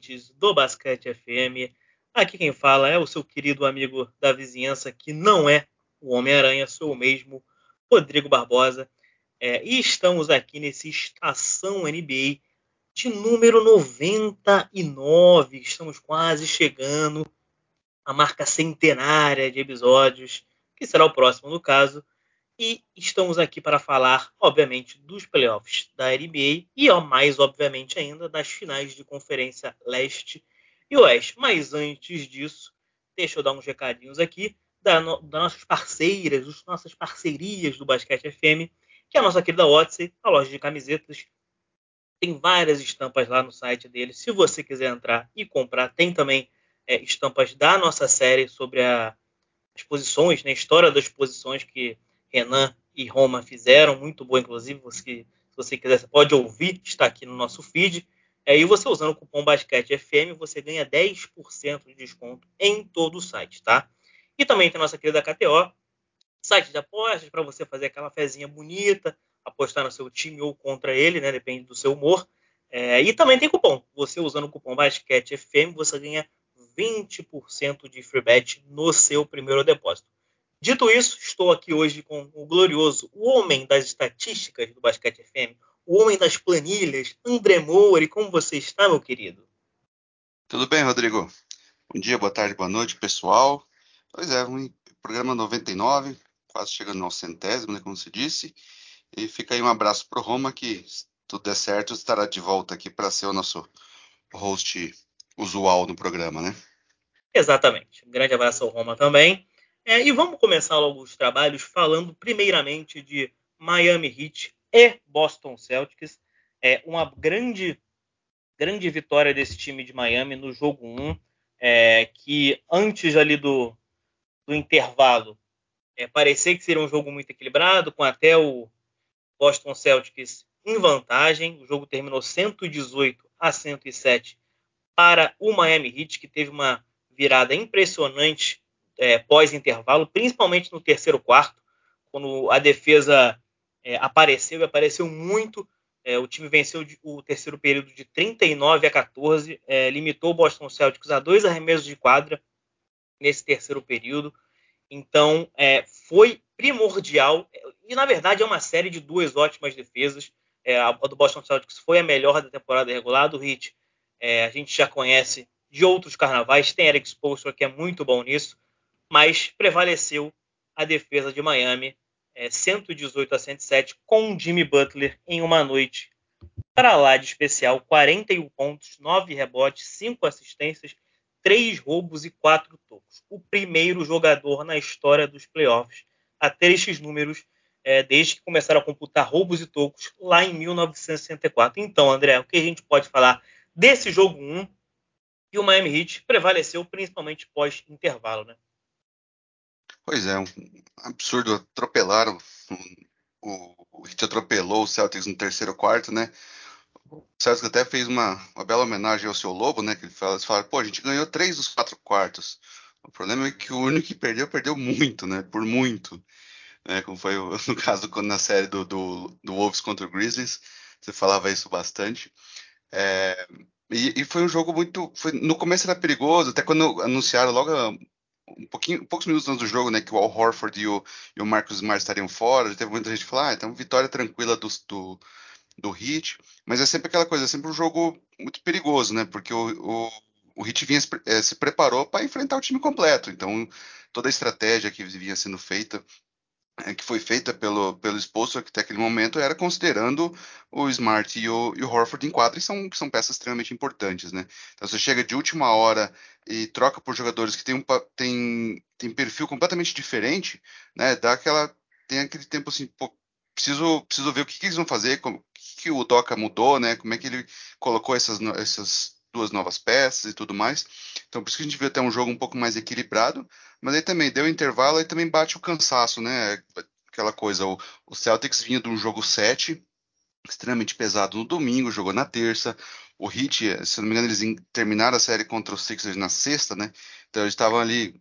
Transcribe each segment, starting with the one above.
Ouvintes do Basquete FM. Aqui quem fala é o seu querido amigo da vizinhança, que não é o Homem-Aranha, sou o mesmo, Rodrigo Barbosa. É, e estamos aqui nesse Estação NBA de número 99. Estamos quase chegando à marca centenária de episódios, que será o próximo no caso. E estamos aqui para falar, obviamente, dos playoffs da NBA e, ó, mais obviamente ainda, das finais de Conferência Leste e Oeste. Mas antes disso, deixa eu dar uns recadinhos aqui das no, da nossas parceiras, das nossas parcerias do Basquete FM, que é a nossa querida Odyssey, a loja de camisetas. Tem várias estampas lá no site deles. Se você quiser entrar e comprar, tem também é, estampas da nossa série sobre a, as posições, né, a história das posições que Renan e Roma fizeram, muito boa, inclusive. Você, se você quiser, você pode ouvir, está aqui no nosso feed. É, e você usando o cupom Basquete FM, você ganha 10% de desconto em todo o site, tá? E também tem a nossa querida KTO, site de apostas para você fazer aquela fezinha bonita, apostar no seu time ou contra ele, né? Depende do seu humor. É, e também tem cupom. Você usando o cupom Basquete FM, você ganha 20% de free bet no seu primeiro depósito. Dito isso, estou aqui hoje com o glorioso, o homem das estatísticas do Basquete FM, o homem das planilhas, André Moura. E como você está, meu querido? Tudo bem, Rodrigo? Bom dia, boa tarde, boa noite, pessoal. Pois é, um programa 99, quase chegando ao centésimo, né, como se disse. E fica aí um abraço para o Roma, que se tudo der certo, estará de volta aqui para ser o nosso host usual no programa, né? Exatamente. Um grande abraço ao Roma também. É, e vamos começar logo os trabalhos falando primeiramente de Miami Heat e Boston Celtics. É uma grande, grande vitória desse time de Miami no jogo 1, é, que antes ali do, do intervalo é, parecia que seria um jogo muito equilibrado, com até o Boston Celtics em vantagem. O jogo terminou 118 a 107 para o Miami Heat, que teve uma virada impressionante é, pós-intervalo, principalmente no terceiro quarto, quando a defesa é, apareceu e apareceu muito. É, o time venceu o terceiro período de 39 a 14, é, limitou o Boston Celtics a dois arremessos de quadra nesse terceiro período. Então, é, foi primordial. E, na verdade, é uma série de duas ótimas defesas. É, a, do Boston Celtics foi a melhor da temporada regular. Do Heat, a gente já conhece de outros carnavais. Tem Eric Spoelstra, que é muito bom nisso mas prevaleceu a defesa de Miami, é, 118 a 107, com Jimmy Butler em uma noite para lá de especial, 41 pontos, 9 rebotes, 5 assistências, 3 roubos e 4 tocos. O primeiro jogador na história dos playoffs a ter estes números é, desde que começaram a computar roubos e tocos lá em 1964. Então, André, o que a gente pode falar desse jogo 1 e o Miami Heat prevaleceu principalmente pós-intervalo, né? Pois é, um absurdo. Atropelaram. O, Heat atropelou o Celtics no terceiro quarto, né? O Celtics até fez uma, uma bela homenagem ao seu Lobo, né? Que ele fala, eles falaram, pô, a gente ganhou três dos quatro quartos. O problema é que o único que perdeu, perdeu muito, né? Por muito. Né? Como foi no caso na série do, do, do Wolves contra o Grizzlies. Você falava isso bastante. É, e, e, foi um jogo muito. Foi, no começo era perigoso, até quando anunciaram logo um pouquinho, poucos minutos antes do jogo, né, que o Al Horford e o, e o Marcus Smart estariam fora, teve muita gente que ah, então vitória tranquila do, do, do Heat, mas é sempre aquela coisa, é sempre um jogo muito perigoso, né, porque o, o, o Heat vinha, se preparou para enfrentar o time completo, então toda a estratégia que vinha sendo feita que foi feita pelo, pelo que até aquele momento era considerando o Smart e o, e o Horford em quadra, e são, que são peças extremamente importantes, né? Então você chega de última hora e troca por jogadores que têm um tem, tem perfil completamente diferente, né? Dá aquela. Tem aquele tempo assim, pô, preciso, preciso ver o que, que eles vão fazer, como, o que, que o Doca mudou, né? Como é que ele colocou essas, essas duas novas peças e tudo mais. Então, por isso que a gente viu até um jogo um pouco mais equilibrado, mas aí também deu intervalo e também bate o cansaço, né? Aquela coisa, o, o Celtics vinha de um jogo 7, extremamente pesado no domingo, jogou na terça. O Heat, se não me engano, eles terminaram a série contra os Sixers na sexta, né? Então eles estavam ali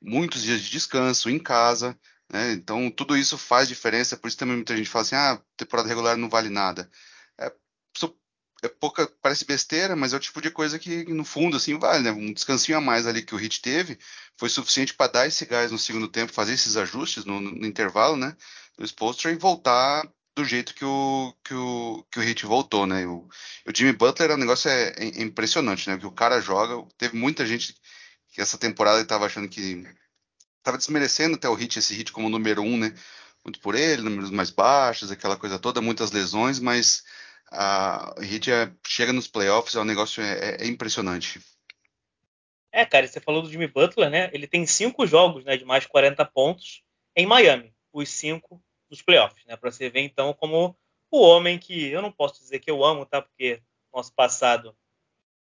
muitos dias de descanso em casa, né? Então tudo isso faz diferença, por isso também muita gente fala assim: ah, temporada regular não vale nada. É, é pouca, parece besteira, mas é o tipo de coisa que no fundo assim vale, né? Um descansinho a mais ali que o Hit teve foi suficiente para dar esse gás no segundo tempo, fazer esses ajustes no, no intervalo, né? Do Spolstra e voltar do jeito que o que o, que o Hit voltou, né? O, o Jimmy Butler, o negócio é, é impressionante, né? Que o cara joga, teve muita gente que essa temporada estava achando que estava desmerecendo até o Hit esse Hit como número um, né? Muito por ele, números mais baixos, aquela coisa toda, muitas lesões, mas a Heat é, chega nos playoffs, é um negócio é, é, impressionante. É, cara, você falou do Jimmy Butler, né? Ele tem cinco jogos, né, de mais 40 pontos em Miami, os cinco dos playoffs, né? Para você ver então como o homem que eu não posso dizer que eu amo, tá? Porque nosso passado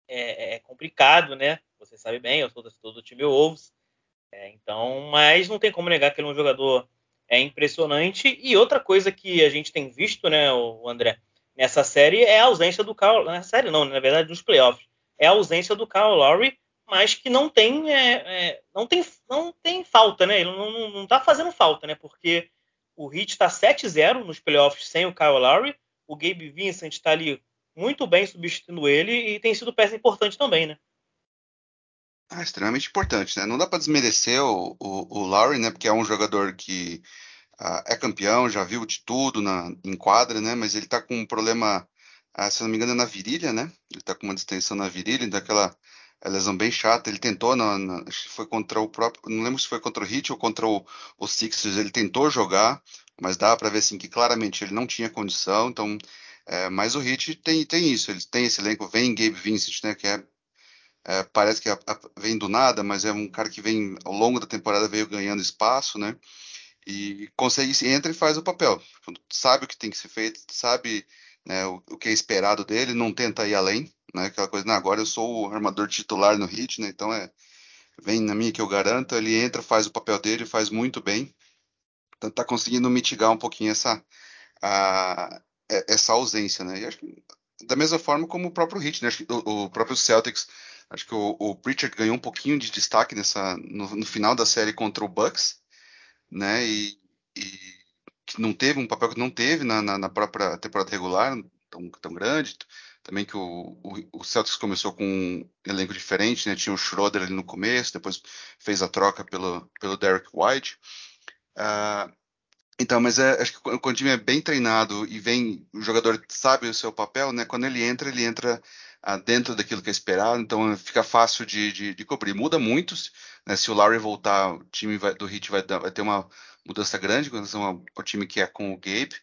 é, é complicado, né? Você sabe bem, eu sou do, do time Wolves, é, então, mas não tem como negar que ele é um jogador é impressionante. E outra coisa que a gente tem visto, né, o André, nessa série é a ausência do Kyle. Na série não, na verdade, nos playoffs. É a ausência do Kyle Lowry, mas que não tem, é, é, não tem, não tem falta, né? Ele não, não, tá fazendo falta, né? Porque o Heat está 7-0 nos playoffs sem o Kyle Lowry. O Gabe Vincent está ali muito bem substituindo ele e tem sido peça importante também, né? Ah, extremamente importante, né? Não dá para desmerecer o, o, o Lowry, né? Porque é um jogador que uh, é campeão, já viu de tudo na, em quadra, né? Mas ele tá com um problema, uh, se não me engano, é na virilha, né? Ele tá com uma distensão na virilha, daquela é lesão bem chata. Ele tentou, na, na, foi contra o próprio, não lembro se foi contra o Heat ou contra o, o Sixers, ele tentou jogar, mas dá para ver assim que claramente ele não tinha condição. Então, é, mas o Heat tem, tem isso, eles têm esse elenco, vem Gabe Vincent, né? Que é, é parece que a, a, vem do nada, mas é um cara que vem ao longo da temporada veio ganhando espaço, né? E consegue entra e faz o papel. Sabe o que tem que ser feito, sabe né, o, o, que é esperado dele, não tenta ir além, né? Aquela coisa, agora eu sou o armador titular no hit, né? Então é vem na minha que eu garanto, ele entra, faz o papel dele, faz muito bem. Então tá conseguindo mitigar um pouquinho essa a, essa ausência, né? E acho que da mesma forma como o próprio Hit, né? Acho que o, o próprio Celtics, acho que o, o Pritchard ganhou um pouquinho de destaque nessa no, no final da série contra o Bucks né? E, e que não teve um papel que não teve na, na, na própria temporada regular tão, tão grande. Também que o, o, o, Celtics começou com um elenco diferente, né? Tinha o Schroeder ali no começo, depois fez a troca pelo, pelo Derek White. Uh, então, mas é, acho que quando o time é bem treinado e vem, o jogador sabe o seu papel, né? Quando ele entra, ele entra dentro daquilo que é esperado, então fica fácil de, de, de cobrir. Muda muito, né? Se o Larry voltar, o time vai, do Heat vai, vai, ter uma mudança grande com relação ao, time que é com o Gabe,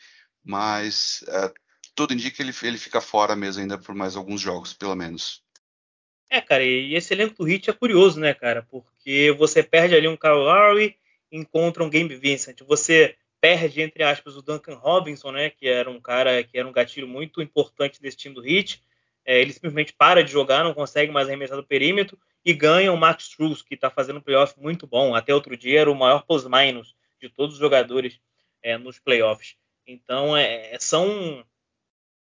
mas uh, tudo indica que ele, ele fica fora mesmo ainda por mais alguns jogos, pelo menos. É, cara, e esse elenco do Heat é curioso, né, cara? Porque você perde ali um Kyle Lowry, encontra um Gabe Vincent. Você perde, entre aspas, o Duncan Robinson, né, que era um cara que era um gatilho muito importante desse time do Heat. É, ele simplesmente para de jogar, não consegue mais arremessar do perímetro e ganha o Max Struz, que está fazendo um playoff muito bom. Até outro dia era o maior plus-minus de todos os jogadores é, nos playoffs. Então, é, são,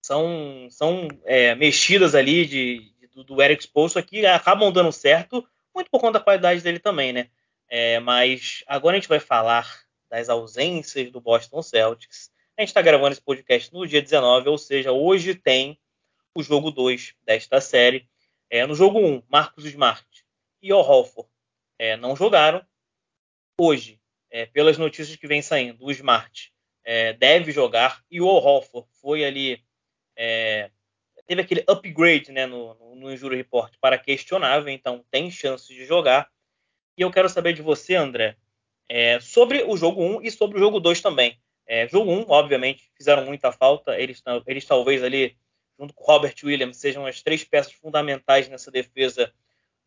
são, são é, mexidas ali de, de, do Eric Spoelstra que acabam dando certo, muito por conta da qualidade dele também, né? É, mas agora a gente vai falar das ausências do Boston Celtics. A gente está gravando esse podcast no dia 19, ou seja, hoje tem o jogo 2 desta série. É, no jogo 1, um, Marcos Smart e o Holford é, não jogaram. Hoje, é, pelas notícias que vem saindo, o Smart é, deve jogar e o Holford foi ali. É, teve aquele upgrade né, no, no, no Injury Report para questionável, então tem chances de jogar. E eu quero saber de você, André, é, sobre o jogo 1 e sobre o jogo 2 também. Jogo 1, obviamente, fizeram muita falta. Eles, eles talvez ali junto com Robert Williams, sejam as três peças fundamentais nessa defesa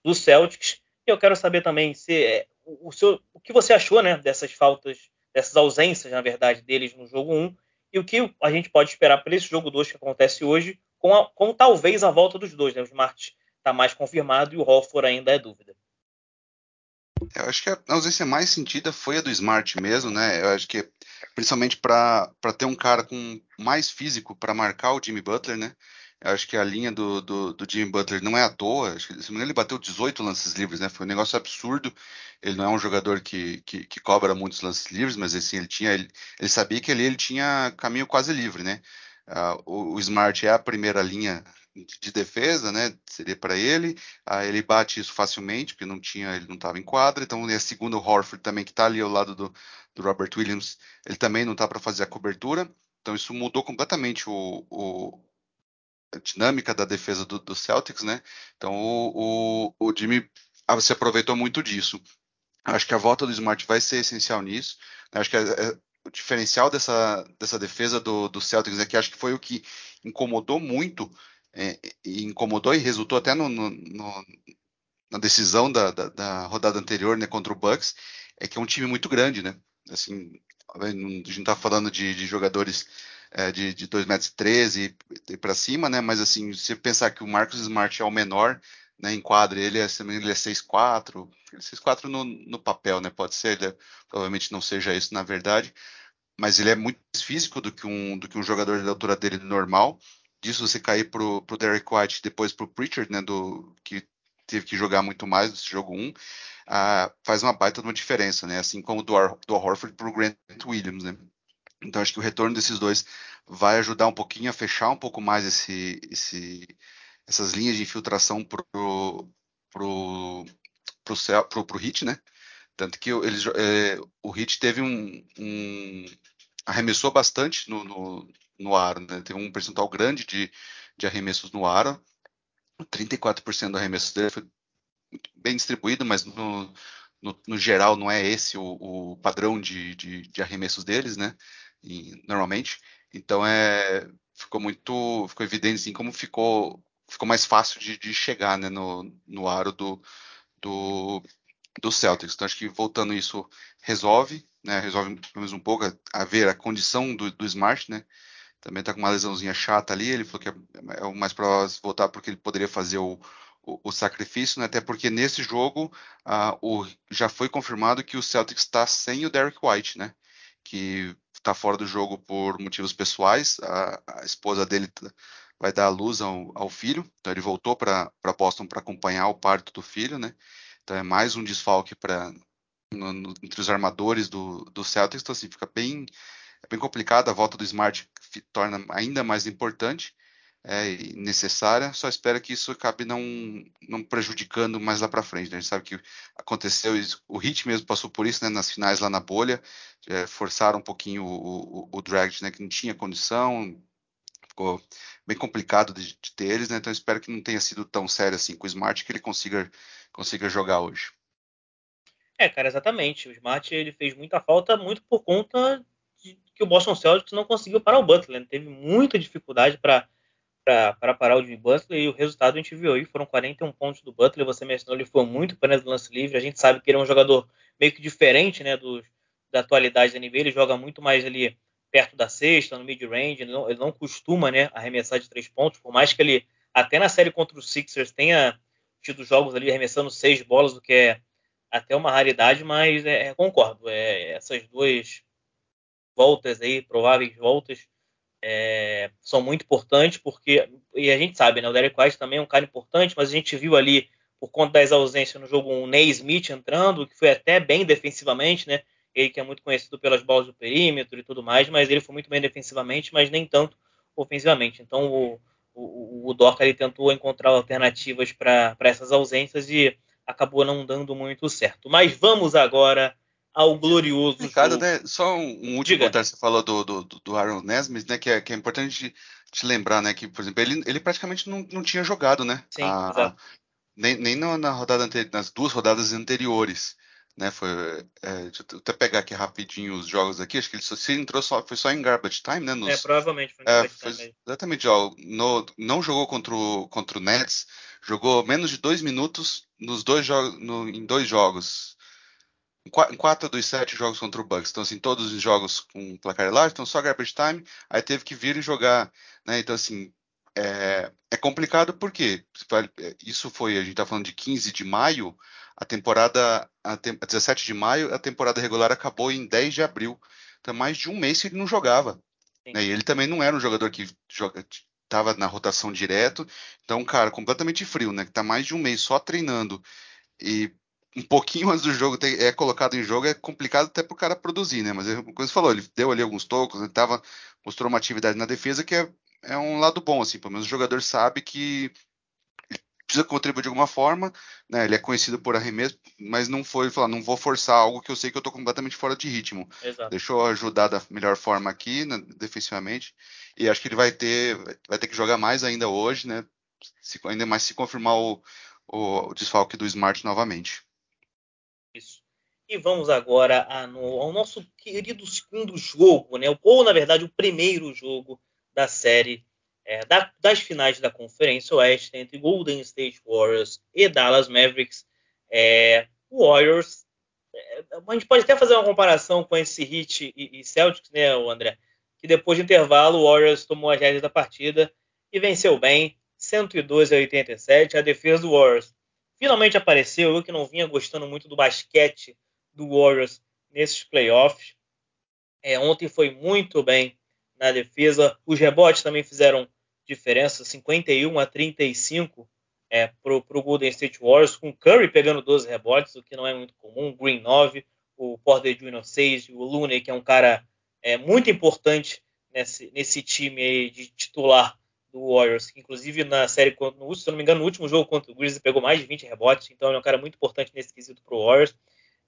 do Celtics. E eu quero saber também se é, o, seu, o que você achou né, dessas faltas, dessas ausências, na verdade, deles no jogo 1, e o que a gente pode esperar para esse jogo 2 que acontece hoje, com, a, com talvez a volta dos dois. Né? O Smart está mais confirmado e o Hofford ainda é dúvida. Eu acho que a ausência mais sentida foi a do Smart mesmo, né? Eu acho que principalmente para ter um cara com mais físico para marcar o Jimmy Butler, né? Eu acho que a linha do, do, do Jimmy Butler não é à toa. Acho que, se ele bateu 18 lances livres, né? Foi um negócio absurdo. Ele não é um jogador que, que, que cobra muitos lances livres, mas assim, ele tinha. Ele, ele sabia que ali ele tinha caminho quase livre, né? Uh, o, o, Smart é a primeira linha de defesa, né? Seria para ele. Uh, ele bate isso facilmente, porque não tinha, ele não estava em quadra. Então, e a segunda, o Horford também, que está ali ao lado do, do, Robert Williams, ele também não está para fazer a cobertura. Então, isso mudou completamente o, o a dinâmica da defesa do, do Celtics, né? Então, o, o, o Jimmy se aproveitou muito disso. Acho que a volta do Smart vai ser essencial nisso. Acho que é, é, o diferencial dessa, dessa defesa do, do Celtics é que acho que foi o que incomodou muito, é, incomodou e resultou até no, no, no, na decisão da, da, da, rodada anterior né, contra o Bucks, é que é um time muito grande, né? Assim, a gente não está falando de, de jogadores é, de, de 2,13 metros e, e para cima, né? Mas assim, se pensar que o Marcos Smart é o menor né, em quadro, ele é, ele é 6'4", 6'4 no, no papel, né? Pode ser, ele, provavelmente não seja isso na verdade, mas ele é muito mais físico do que um, do que um jogador da altura dele normal. Disso você cair pro, pro Derek White depois pro Pritchard, né? Do, que teve que jogar muito mais nesse jogo 1, ah, faz uma baita de uma diferença, né? Assim como do, do Horford pro Grant Williams, né? Então acho que o retorno desses dois vai ajudar um pouquinho a fechar um pouco mais esse, esse, essas linhas de infiltração pro, pro, pro, céu, pro, pro Hit, né? Tanto que eles, é, o Hit teve um, um arremessou bastante no, no, no aro, né? Teve um percentual grande de, de arremessos no aro. 34% do arremesso dele foi bem distribuído, mas no, no, no geral não é esse o, o padrão de, de, de, arremessos deles, né? E, normalmente. Então é ficou muito ficou evidente assim como ficou ficou mais fácil de, de chegar né, no, no aro do, do, do Celtics. Então acho que voltando isso resolve, né, resolve pelo menos um pouco a, a ver a condição do, do Smart, né? Também está com uma lesãozinha chata ali. Ele falou que é, é o mais provável voltar porque ele poderia fazer o, o, o sacrifício, né? até porque nesse jogo uh, o, já foi confirmado que o Celtics está sem o Derek White, né? Que está fora do jogo por motivos pessoais. A, a esposa dele vai dar a luz ao, ao filho, então ele voltou para Boston para acompanhar o parto do filho, né? Então é mais um desfalque para entre os armadores do, do Celtics, então assim, fica bem, bem complicado, a volta do Smart torna ainda mais importante é, e necessária, só espero que isso acabe não, não prejudicando mais lá para frente. Né? A gente sabe que aconteceu, o Heat mesmo passou por isso né, nas finais lá na bolha, é, forçaram um pouquinho o, o, o Drag, né, que não tinha condição, ficou bem complicado de, de ter eles, né? Então espero que não tenha sido tão sério assim com o Smart que ele consiga, consiga jogar hoje. É, cara, exatamente. O Smart ele fez muita falta muito por conta que o Boston Celtics não conseguiu parar o Butler. Né? Teve muita dificuldade para para parar o Jimmy Butler e o resultado a gente viu aí, foram 41 pontos do Butler, você mencionou, ele foi muito apenas do lance livre, a gente sabe que ele é um jogador meio que diferente, né, do, da atualidade da NBA, ele joga muito mais ali perto da cesta, no mid-range, ele, ele, não costuma né, arremessar de três pontos, por mais que ele, até na série contra os Sixers, tenha tido jogos ali arremessando seis bolas, o que é até uma raridade, mas é, é, concordo, é, essas duas voltas aí, prováveis voltas, é, são muito importantes, porque, e a gente sabe, né, o Derek White também é um cara importante, mas a gente viu ali, por conta das ausências no jogo, um Ney Smith entrando, que foi até bem defensivamente, né, ele que é muito conhecido pelas bolas do perímetro e tudo mais, mas ele foi muito bem defensivamente, mas nem tanto ofensivamente. Então o, o, o Dorca ele tentou encontrar alternativas para essas ausências e acabou não dando muito certo. Mas vamos agora ao glorioso Ricardo, né, só um, um último comentário você falou do, do, do Aaron Nesmith, né, que é, que é importante te lembrar, né, que, por exemplo, ele, ele praticamente não, não tinha jogado, né? Sim, a, exato. nem, nem na rodada anterior, nas duas rodadas anteriores né? Foi, é, deixa eu até pegar aqui rapidinho os jogos aqui. Acho que ele só, se entrou só, foi só em garbage time, né? Nos, é, provavelmente foi em é, foi. Exatamente, ó, no, não jogou contra o, contra o Nets, jogou menos de dois minutos nos dois no, em dois jogos. Quatro dos sete jogos contra o Bucks. Então, assim, todos os jogos com placar large, então só garbage time, aí teve que vir e jogar, né? Então, assim, é, é complicado porque isso foi, a gente tá falando de 15 de maio, a temporada, a, tem, 17 de maio, a temporada regular acabou em 10 de abril. Então, mais de um mês que ele não jogava. Né? E ele também não era um jogador que joga, tava na rotação direto. Então, cara, completamente frio, né? Que tá mais de um mês só treinando. E um pouquinho antes do jogo é colocado em jogo, é complicado até para o cara produzir, né? Mas como você falou, ele deu ali alguns tocos, ele tava, mostrou uma atividade na defesa que é, é um lado bom, assim, pelo menos o jogador sabe que precisa contribuir de alguma forma, né? Ele é conhecido por arremesso, mas não foi falar, não vou forçar algo que eu sei que eu estou completamente fora de ritmo. Exato. Deixa eu ajudar da melhor forma aqui, né, defensivamente. E acho que ele vai ter, vai ter que jogar mais ainda hoje, né? Se, ainda mais se confirmar o, o, o desfalque do Smart novamente. Isso. E vamos agora a, no, ao nosso querido segundo jogo, né? Ou na verdade o primeiro jogo da série é, da, das finais da Conferência Oeste entre Golden State Warriors e Dallas Mavericks. É, Warriors, é, a gente pode até fazer uma comparação com esse Heat e, e Celtics, né, André? Que depois de intervalo o Warriors tomou as rédeas da partida e venceu bem, 112 a 87. A defesa do Warriors finalmente apareceu. Eu que não vinha gostando muito do basquete do Warriors nesses playoffs. É, ontem foi muito bem na defesa. Os rebotes também fizeram diferença, 51 a 35 é, para o Golden State Warriors, com Curry pegando 12 rebotes, o que não é muito comum, Green 9, o Porter Jr. 6, o Looney, que é um cara é, muito importante nesse, nesse time de titular do Warriors, que inclusive na série, no, se eu não me engano, no último jogo contra o Grizzlies pegou mais de 20 rebotes, então ele é um cara muito importante nesse quesito para o Warriors.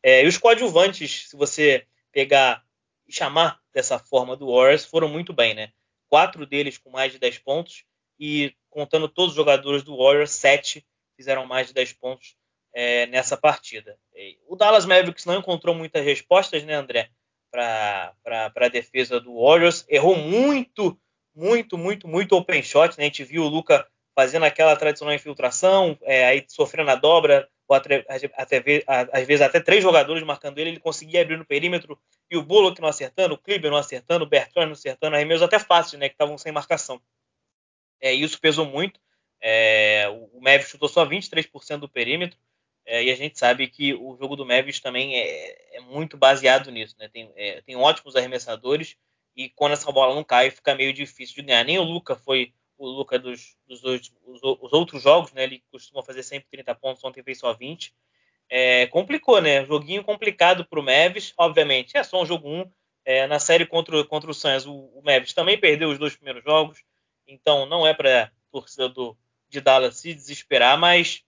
É, e os coadjuvantes, se você pegar e chamar dessa forma do Warriors, foram muito bem, né? quatro deles com mais de 10 pontos, e contando todos os jogadores do Warriors, sete fizeram mais de 10 pontos é, nessa partida. O Dallas Mavericks não encontrou muitas respostas, né, André, para a defesa do Warriors. Errou muito, muito, muito, muito open shot. Né? A gente viu o Luca fazendo aquela tradicional infiltração, é, aí sofrendo a dobra, ou até, às vezes até três jogadores marcando ele, ele conseguia abrir no perímetro, e o Bullock não acertando, o Kleber não acertando, o Bertrand não acertando, arremessos até fácil, né, que estavam sem marcação. É, isso pesou muito, é, o Mavis chutou só 23% do perímetro, é, e a gente sabe que o jogo do Mavis também é, é muito baseado nisso, né, tem, é, tem ótimos arremessadores, e quando essa bola não cai, fica meio difícil de ganhar. Nem o Luca foi o Luca dos, dos os, os, outros jogos, né? Ele costuma fazer sempre 30 pontos, ontem fez só 20. É, complicou, né? Joguinho complicado para o Mavis, obviamente. É só um jogo 1. Um. É, na série contra, contra o Suns, o, o também perdeu os dois primeiros jogos, então não é para torcida do, de Dallas se desesperar, mas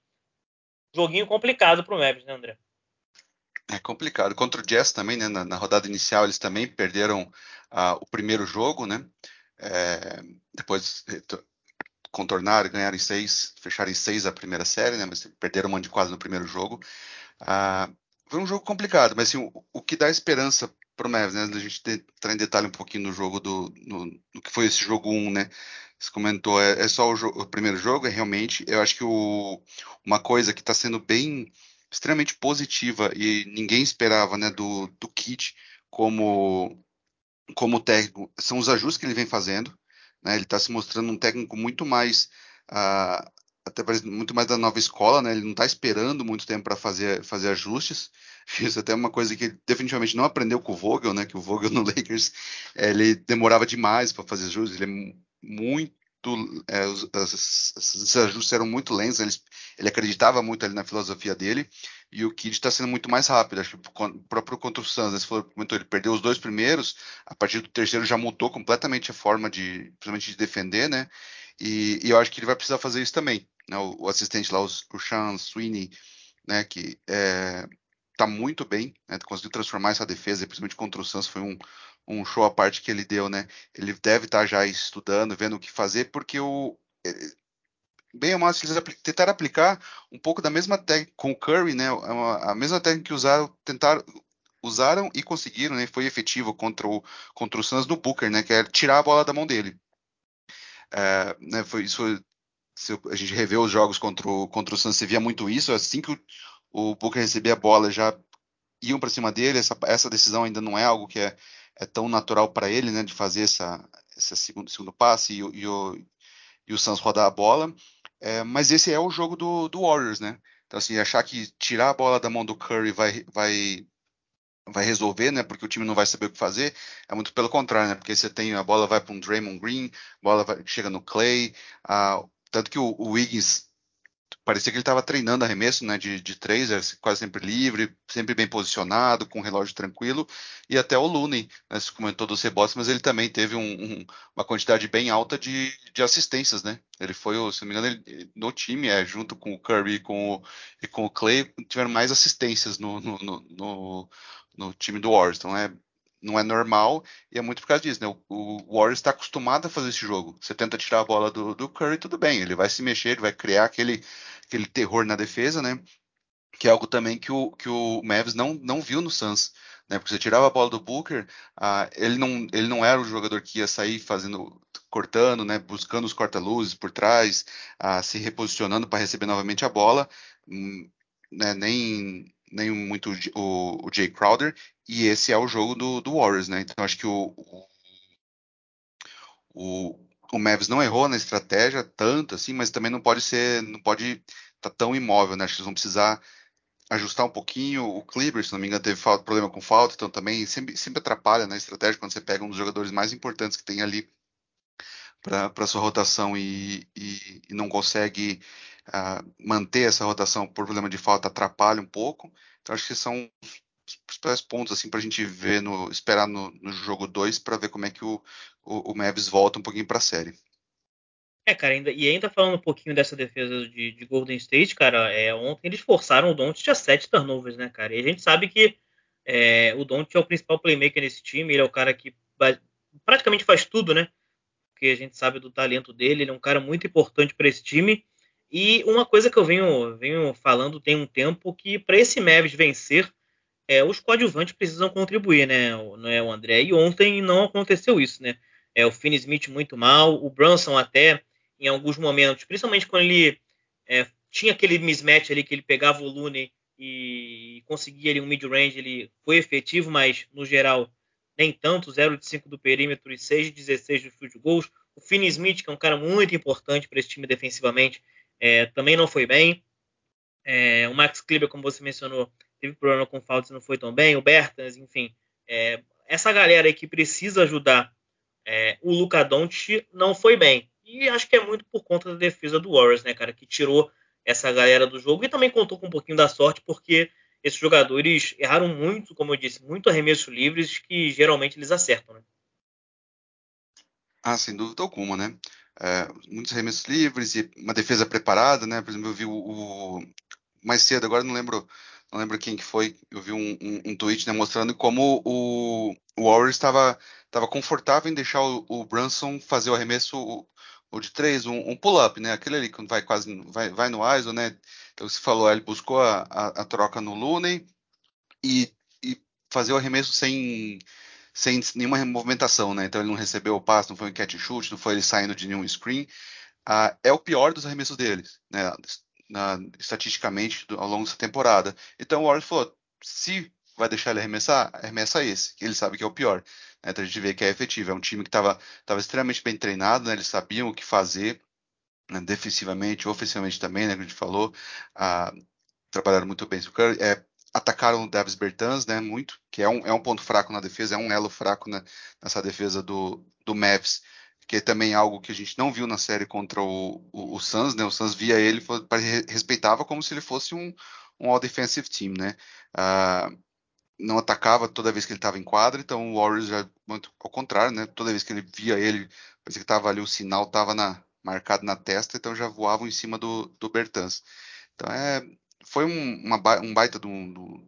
joguinho complicado para o Mavis, né, André? É complicado. Contra o Jazz também, né? Na, na rodada inicial, eles também perderam uh, o primeiro jogo, né? É, depois contornaram, ganharam em seis, fecharam em seis a primeira série, né? Mas perderam uma de quase no primeiro jogo. Ah, foi um jogo complicado, mas assim, o, o que dá esperança para o Mavs, né? A gente entrar em detalhe um pouquinho no jogo do no, no que foi esse jogo 1, um, né? Você comentou, é, é só o, o, primeiro jogo, é realmente. Eu acho que o, uma coisa que está sendo bem extremamente positiva e ninguém esperava, né, do, do Kit como como técnico são os ajustes que ele vem fazendo. Né? Ele está se mostrando um técnico muito mais uh, até muito mais da nova escola, né? Ele não está esperando muito tempo para fazer, fazer ajustes. Isso até é uma coisa que ele definitivamente não aprendeu com o Vogel, né? Que o Vogel no Lakers ele demorava demais para fazer ajustes. Ele é muito é, os, os, ajustes eram muito lentos, ele, ele, acreditava muito ali na filosofia dele, e o Kid está sendo muito mais rápido. Acho que o próprio contra o Suns, né, falou, ele perdeu os dois primeiros, a partir do terceiro já mudou completamente a forma de, principalmente de defender, né? E, e eu acho que ele vai precisar fazer isso também. Né? O, o, assistente lá, o, o Sean Sweeney, né, que é, tá muito bem, né, conseguiu transformar essa defesa, principalmente contra o Suns, foi um, um show à parte que ele deu, né? Ele deve estar tá já estudando, vendo o que fazer, porque o bem ou mal, se eles apl tentaram aplicar um pouco da mesma técnica com o Curry, né? A, a mesma técnica que usaram, tentaram usaram e conseguiram, né? Foi efetivo contra o contra o Suns no Booker, né? Que é tirar a bola da mão dele. É, né, foi isso. Foi, se a gente revê os jogos contra o, contra o Suns, você via muito isso. Assim que o, o Booker recebia a bola, já iam para cima dele. Essa, essa decisão ainda não é algo que é, é tão natural para ele, né? De fazer essa, esse segundo, segundo passe e, e, o, e o Suns rodar a bola. É, mas esse é o jogo do, do, Warriors, né? Então, assim, achar que tirar a bola da mão do Curry vai, vai, vai resolver, né? Porque o time não vai saber o que fazer. É muito pelo contrário, né? Porque você tem a bola vai para um Draymond Green, a bola vai, chega no Clay. Uh, tanto que o, o Wiggins parecia que ele estava treinando arremesso né, de, de três, quase sempre livre, sempre bem posicionado, com o relógio tranquilo, e até o Looney, né, comentou dos rebotes, mas ele também teve um, um, uma quantidade bem alta de, de assistências, né? Ele foi, se não me engano, ele, no time, é, junto com o Curry e com o, e com o Clay, tiveram mais assistências no, no, no, no time do Warriors, então é não é normal e é muito por causa disso, né? O, o Warriors está acostumado a fazer esse jogo. Você tenta tirar a bola do, do Curry, tudo bem, ele vai se mexer, ele vai criar aquele, aquele terror na defesa, né? Que é algo também que o, que o Mavs não, não viu no Suns. Né? Porque você tirava a bola do Booker, ah, ele, não, ele não era o jogador que ia sair fazendo, cortando, né? buscando os corta-luzes por trás, ah, se reposicionando para receber novamente a bola. Hum, né? Nem, nem muito o, o Jay Crowder, e esse é o jogo do, do Warriors, né? Então acho que o, o, o Mavs não errou na estratégia tanto assim, mas também não pode ser, não pode tá tão imóvel, né? Acho que eles vão precisar ajustar um pouquinho. O Clippers, se não me engano, teve problema com falta, então também sempre, sempre atrapalha na estratégia quando você pega um dos jogadores mais importantes que tem ali para sua rotação e, e, e, não consegue uh, manter essa rotação por problema de falta, atrapalha um pouco. Então acho que são os principais pontos assim para a gente ver no esperar no, no jogo 2 para ver como é que o, o, o Mavs volta um pouquinho para a série. É, cara, ainda, e ainda falando um pouquinho dessa defesa de, de Golden State, cara, é, ontem eles forçaram o Doncic a sete turnovers, né, cara? E a gente sabe que é, o Doncic é o principal playmaker nesse time, ele é o cara que praticamente faz tudo, né? Porque a gente sabe do talento dele, ele é um cara muito importante para esse time. E uma coisa que eu venho, venho falando tem um tempo que para esse Mavs vencer, é, os coadjuvantes precisam contribuir, né, não é o André? E ontem não aconteceu isso, né? É, o Finney Smith muito mal, o Brunson até em alguns momentos, principalmente quando ele é, tinha aquele mismatch ali que ele pegava o Looney e conseguia ali um mid-range, ele foi efetivo, mas no geral nem tanto, 0 de 5 do perímetro e 6 de 16 de field goals. O Finney Smith, que é um cara muito importante para esse time defensivamente, é, também não foi bem. É, o Max Kleber, como você mencionou, teve problema com faltas e não foi tão bem. O Bertans, enfim. É, essa galera aí que precisa ajudar é, o Luca Doncic não foi bem. E acho que é muito por conta da defesa do Warriors, né, cara, que tirou essa galera do jogo e também contou com um pouquinho da sorte, porque esses jogadores erraram muito, como eu disse, muito arremessos livres que geralmente eles acertam, né? Ah, sem dúvida alguma, né? É, muitos arremessos livres e uma defesa preparada, né? Por exemplo, eu vi o, o mais cedo, agora não lembro, não lembro quem que foi, eu vi um, um, um tweet né, mostrando como o, o Warriors estava estava confortável em deixar o, o Brunson fazer o arremesso o, o de três, um, um pull-up, né? Aquele ali que vai quase vai, vai no ISO, né? Então você falou, ele buscou a, a, a troca no Looney e, e fazer o arremesso sem sem nenhuma movimentação, né? Então ele não recebeu o passe, não foi um catch shoot, não foi ele saindo de nenhum screen. Ah, é o pior dos arremessos deles, né? Na, estatisticamente ao longo dessa temporada. Então o Warriors falou: se vai deixar ele arremessar, arremessa esse, que ele sabe que é o pior. Né? Então a gente vê que é efetivo. É um time que estava extremamente bem treinado, né? eles sabiam o que fazer né? defensivamente, ofensivamente também, né? Que a gente falou. Ah, trabalharam muito bem. É, atacaram o Davis Bertans, né, muito, que é um, é um ponto fraco na defesa, é um elo fraco né, nessa defesa do, do Mavs, que é também algo que a gente não viu na série contra o, o, o Suns, né, o Suns via ele, respeitava como se ele fosse um, um all-defensive team, né, uh, não atacava toda vez que ele estava em quadra, então o Warriors já, ao contrário, né, toda vez que ele via ele, parecia que estava ali, o sinal estava na, marcado na testa, então já voavam em cima do, do Bertans. Então é, foi um, uma, um baita de, um,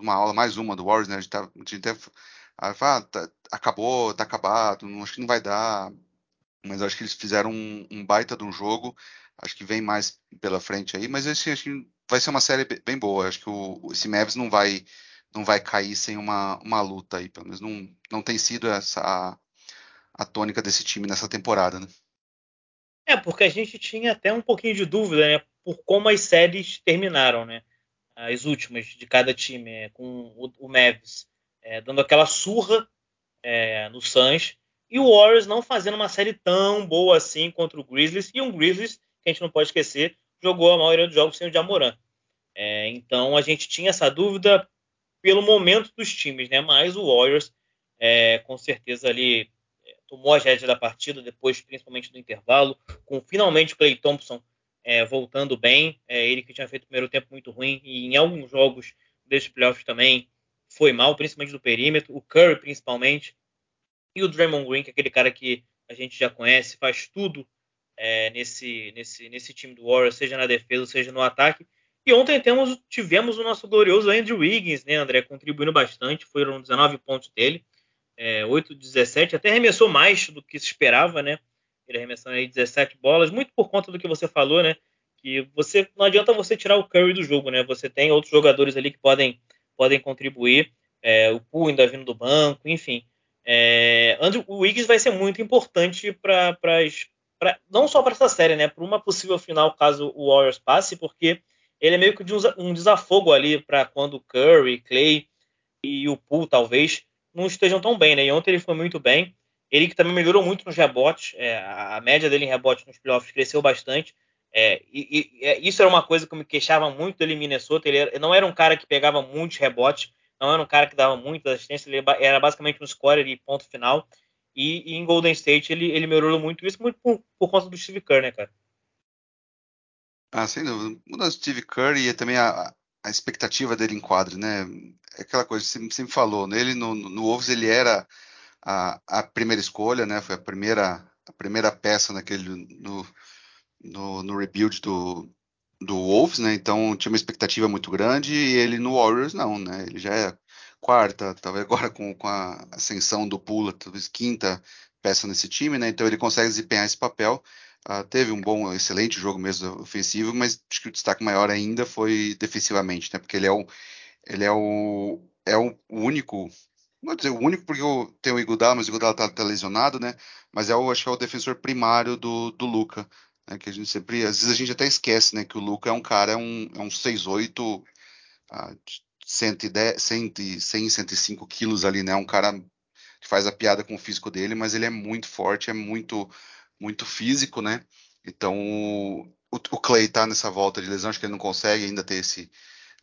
uma aula, mais uma do Warriors, né? A gente, tá, a gente até ah, tá, acabou, tá acabado, não, acho que não vai dar. Mas acho que eles fizeram um, um, baita de um jogo. Acho que vem mais pela frente aí, mas acho, acho que vai ser uma série bem boa. Acho que o, esse Mavs não vai não vai cair sem uma, uma luta aí, pelo menos não, não tem sido essa a, a tônica desse time nessa temporada, né? É, porque a gente tinha até um pouquinho de dúvida, né? Por como as séries terminaram, né? As últimas de cada time, é, com o, o Mavis é, dando aquela surra é, no Suns e o Warriors não fazendo uma série tão boa assim contra o Grizzlies e um Grizzlies que a gente não pode esquecer jogou a maioria dos jogos sem o Jamoran. É, então a gente tinha essa dúvida pelo momento dos times, né? Mas o Warriors é, com certeza ali tomou a rédea da partida depois, principalmente do intervalo, com finalmente o Clay Thompson é, voltando bem. É, ele que tinha feito o primeiro tempo muito ruim e em alguns jogos desses playoffs também foi mal, principalmente do perímetro. O Curry, principalmente. E o Draymond Green, que é aquele cara que a gente já conhece, faz tudo é, nesse, nesse, nesse time do Warriors, seja na defesa, seja no ataque. E ontem temos, tivemos o nosso glorioso Andrew Wiggins, né, André, contribuindo bastante, foram 19 pontos dele, é, 8 17, até arremessou mais do que se esperava, né? Ele arremessando aí 17 bolas, muito por conta do que você falou, né? Que você não adianta você tirar o Curry do jogo, né? Você tem outros jogadores ali que podem, podem contribuir, é, o Poole ainda vindo do banco, enfim. É, Andrew Wiggins vai ser muito importante para não só para essa série, né? Para uma possível final caso o Warriors passe, porque ele é meio que um desafogo ali para quando Curry, Clay e o Poole talvez não estejam tão bem, né? E ontem ele foi muito bem. Ele que também melhorou muito nos rebotes, é, a média dele em rebotes nos playoffs cresceu bastante. É, e, e, é, isso era uma coisa que me queixava muito dele em Minnesota. Ele era, não era um cara que pegava muitos rebotes, não era um cara que dava muitas assistências, ele era basicamente um scorer e ponto final. E, e, em Golden State ele, ele melhorou muito isso, muito por, por conta do Steve Kerr, né, cara? Ah, sem dúvida. O Steve Curry e também a, a expectativa dele em quadro, né? É aquela coisa que você sempre falou, nele no, no Wolves ele era a, a primeira escolha, né? Foi a primeira, a primeira peça naquele no, no, no rebuild do, do Wolves, né? Então tinha uma expectativa muito grande e ele no Warriors não, né? Ele já é quarta, talvez agora com, com a ascensão do Pula, talvez quinta peça nesse time, né? Então ele consegue desempenhar esse papel Uh, teve um bom, excelente jogo mesmo ofensivo, mas acho que o destaque maior ainda foi defensivamente, né? Porque ele é o, ele é o, é o único, não vou dizer o único porque tenho o Igudala, mas o Igudala tá, tá, lesionado, né? Mas é o, acho que é o defensor primário do, do Luca, né? Que a gente sempre, às vezes a gente até esquece, né? Que o Luca é um cara, é um, é um 6'8", uh, 110, 100, 100, 105 quilos ali, né? Um cara que faz a piada com o físico dele, mas ele é muito forte, é muito muito físico, né? Então o, o Clay tá nessa volta de lesão, acho que ele não consegue ainda ter esse,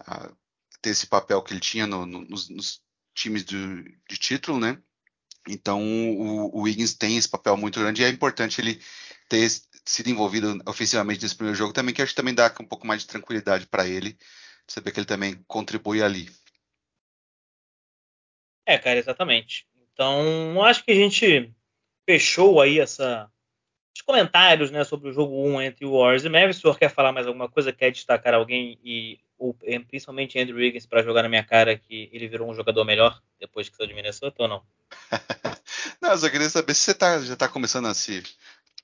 uh, ter esse papel que ele tinha no, no, nos, nos, times de, de, título, né? Então o, o Wiggins tem esse papel muito grande e é importante ele ter sido envolvido ofensivamente nesse primeiro jogo também, que acho que também dá um pouco mais de tranquilidade para ele, saber que ele também contribui ali. É, cara, exatamente. Então, acho que a gente fechou aí essa os comentários né, sobre o jogo 1 entre o Warriors e Mavericks. O senhor quer falar mais alguma coisa? Quer destacar alguém e ou, principalmente Andrew Wiggins para jogar na minha cara que ele virou um jogador melhor depois que saiu de Minnesota ou não? não, eu só queria saber se você tá, já está começando a se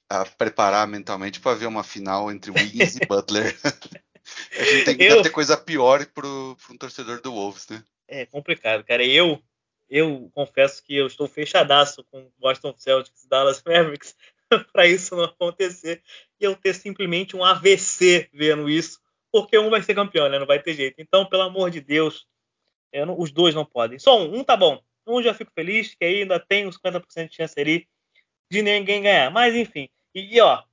a preparar mentalmente para ver uma final entre Wiggins e Butler. a gente tem que eu... ter coisa pior para um torcedor do Wolves, né? É complicado, cara. Eu eu confesso que eu estou fechadaço com Boston Celtics e Dallas Mavericks para isso não acontecer e eu ter simplesmente um AVC vendo isso, porque um vai ser campeão, né? Não vai ter jeito. Então, pelo amor de Deus, não, os dois não podem. Só um, um tá bom. Um já fico feliz, que ainda tem uns 50% de chance ali de ninguém ganhar. Mas enfim. E, e, ó, a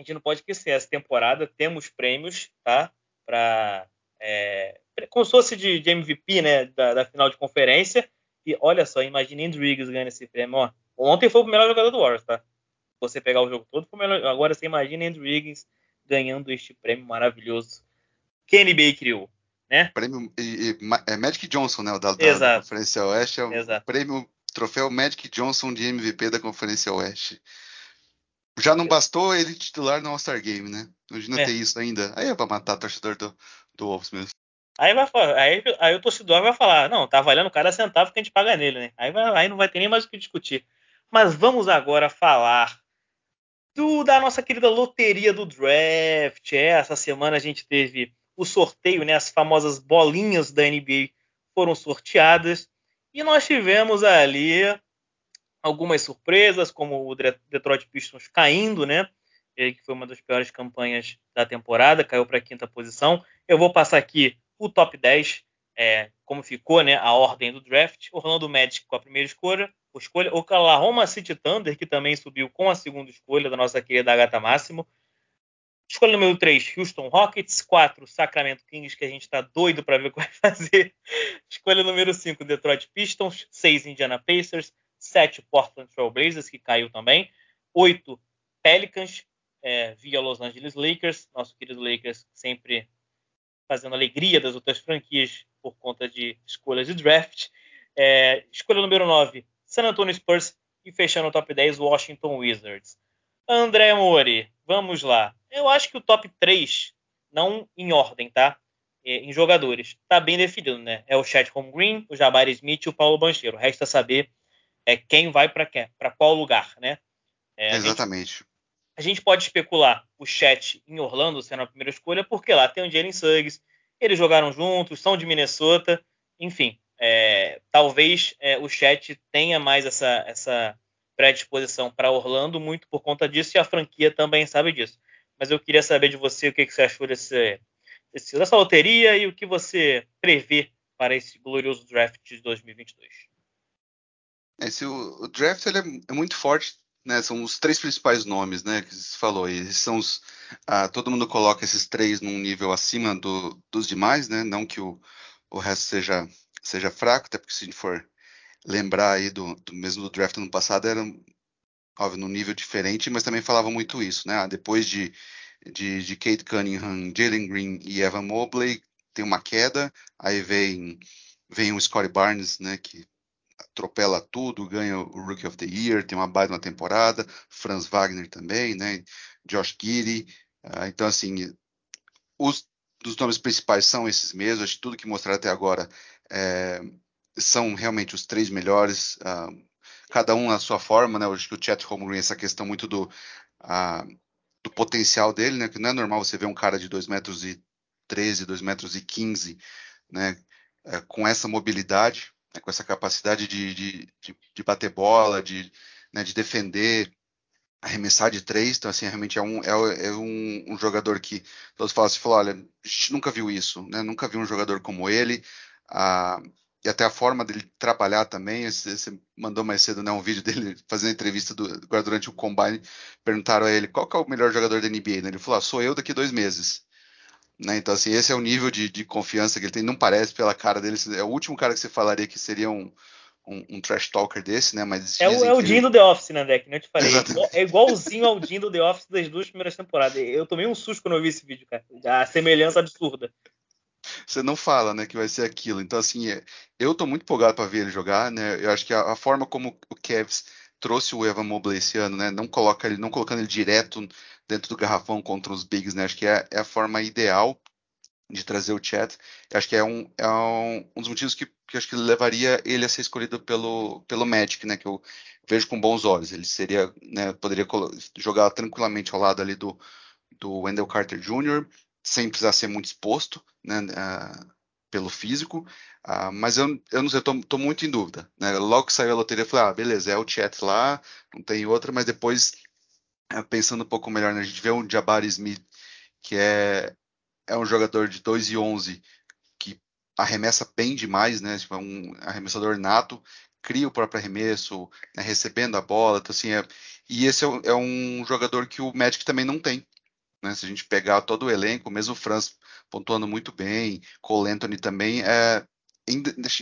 gente não pode esquecer, essa temporada temos prêmios, tá? Para é, como se fosse de, de MVP, né? Da, da, final de conferência. E olha só, imagine Andrew Wiggins ganhando esse prêmio. Ó, ontem foi o melhor jogador do Warriors, tá? Você pegar o jogo todo. Agora você imagina Andrew Wiggins ganhando este prêmio maravilhoso que a NBA criou, né? Prêmio e, e, é Magic Johnson, né? O da, da, da Conferência Oeste é o Exato. prêmio troféu Magic Johnson de MVP da Conferência Oeste. Já não bastou ele titular no All-Star Game, né? Imagina é. ter isso ainda. Aí é pra matar o torcedor do, do Wolves mesmo. Aí, vai, aí, aí o torcedor vai falar, não, tá valendo cada centavo que a gente paga nele, né? Aí, vai, aí não vai ter nem mais o que discutir. Mas vamos agora falar do, da nossa querida loteria do draft. É, essa semana a gente teve o sorteio, né? As famosas bolinhas da NBA foram sorteadas e nós tivemos ali algumas surpresas, como o Detroit Pistons caindo, né? Que foi uma das piores campanhas da temporada, caiu para a quinta posição. Eu vou passar aqui o top 10, é, como ficou né, a ordem do draft. Orlando Magic com a primeira escolha, escolha. Oklahoma City Thunder, que também subiu com a segunda escolha da nossa querida Agatha Máximo. Escolha número 3, Houston Rockets. 4, Sacramento Kings, que a gente está doido para ver o que vai fazer. Escolha número 5, Detroit Pistons. 6, Indiana Pacers. 7, Portland Trail Blazers, que caiu também. 8, Pelicans. é, via Los Angeles Lakers, nosso querido Lakers sempre fazendo alegria das outras franquias por conta de escolhas de draft. É, escolha número 9, San Antonio Spurs e fechando o top 10, Washington Wizards. André Mori, vamos lá. Eu acho que o top 3, não em ordem, tá? É, em jogadores, tá bem definido, né? É o Chat Home Green, o Jabari Smith e o Paulo Bancheiro. Resta saber é, quem vai para qual lugar, né? É, Exatamente. A gente, pode especular o Chat em Orlando sendo a primeira escolha, porque lá tem o Jalen Suggs, eles jogaram juntos, são de Minnesota, enfim. É, talvez é, o Chat tenha mais essa, essa predisposição para Orlando, muito por conta disso, e a franquia também sabe disso. Mas eu queria saber de você o que, que você achou desse, desse, dessa loteria e o que você prevê para esse glorioso draft de 2022. Esse, o, o draft é, é, muito forte, né? São os três principais nomes, né? Que você falou. E são os, ah, todo mundo coloca esses três num nível acima do, dos demais, né? Não que o, o resto seja seja fraco, até porque se a gente for lembrar aí do, do mesmo do draft ano passado era óbvio num nível diferente, mas também falava muito isso, né? Ah, depois de de, de Kate Cunningham, Jalen Green e Evan Mobley tem uma queda, aí vem vem o Scottie Barnes, né? Que atropela tudo, ganha o Rookie of the Year, tem uma baita na temporada, Franz Wagner também, né? Josh Giddy. Uh, então, assim, os dos nomes principais são esses mesmos. Acho que tudo que mostraram até agora é, são realmente os três melhores, uh, cada um na sua forma, né? Acho que o Chet Holmgren, essa questão muito do, uh, do potencial dele, né? Que não é normal você ver um cara de 2 metros e 13, 2 metros e 15, né? É, com essa mobilidade, né, com essa capacidade de, de, de, de bater bola, de, né, de defender, arremessar de três, então assim, realmente é um, é, é um, um, jogador que todos falam assim, falam, olha, a gente nunca viu isso, né, nunca viu um jogador como ele, ah, e até a forma dele trabalhar também, você, você mandou mais cedo né, um vídeo dele fazendo entrevista do, durante o Combine, perguntaram a ele, qual é o melhor jogador da NBA, né? ele falou, ah, sou eu daqui dois meses, né? Então, assim, esse é o nível de, de, confiança que ele tem. Não parece pela cara dele. É o último cara que você falaria que seria um, um, um trash talker desse, né? Mas é o, é o Dean do The Office, né, Deck? Não te falei. É igualzinho ao Dean do The Office das duas primeiras temporadas. Eu tomei um susto quando eu vi esse vídeo, cara. A semelhança absurda. Você não fala, né, que vai ser aquilo. Então, assim, é, eu tô muito empolgado para ver ele jogar, né? Eu acho que a, a forma como o Cavs trouxe o Evan Mobley esse ano, né? Não coloca ele, não colocando ele direto dentro do garrafão contra os bigs, né? Acho que é, é a forma ideal de trazer o chat. Acho que é um, é um, um dos motivos que, que acho que levaria ele a ser escolhido pelo, pelo Magic, né? Que eu vejo com bons olhos. Ele seria, né? Poderia jogar tranquilamente ao lado ali do, do Wendell Carter Jr., sem precisar ser muito exposto, né? Uh, pelo físico, uh, mas eu, eu não sei, eu tô, tô, muito em dúvida. Né? Logo que saiu a loteria, eu falei, ah, beleza, é o chat lá, não tem outra, mas depois, pensando um pouco melhor, né, a gente vê um Jabari Smith, que é, é um jogador de 2 e 11 que arremessa bem demais, né? Tipo, é um arremessador nato, cria o próprio arremesso, né, recebendo a bola, então, assim, é, e esse é, é, um jogador que o Magic também não tem. Né? Se a gente pegar todo o elenco, mesmo o Franz pontuando muito bem, Cole Anthony também, é,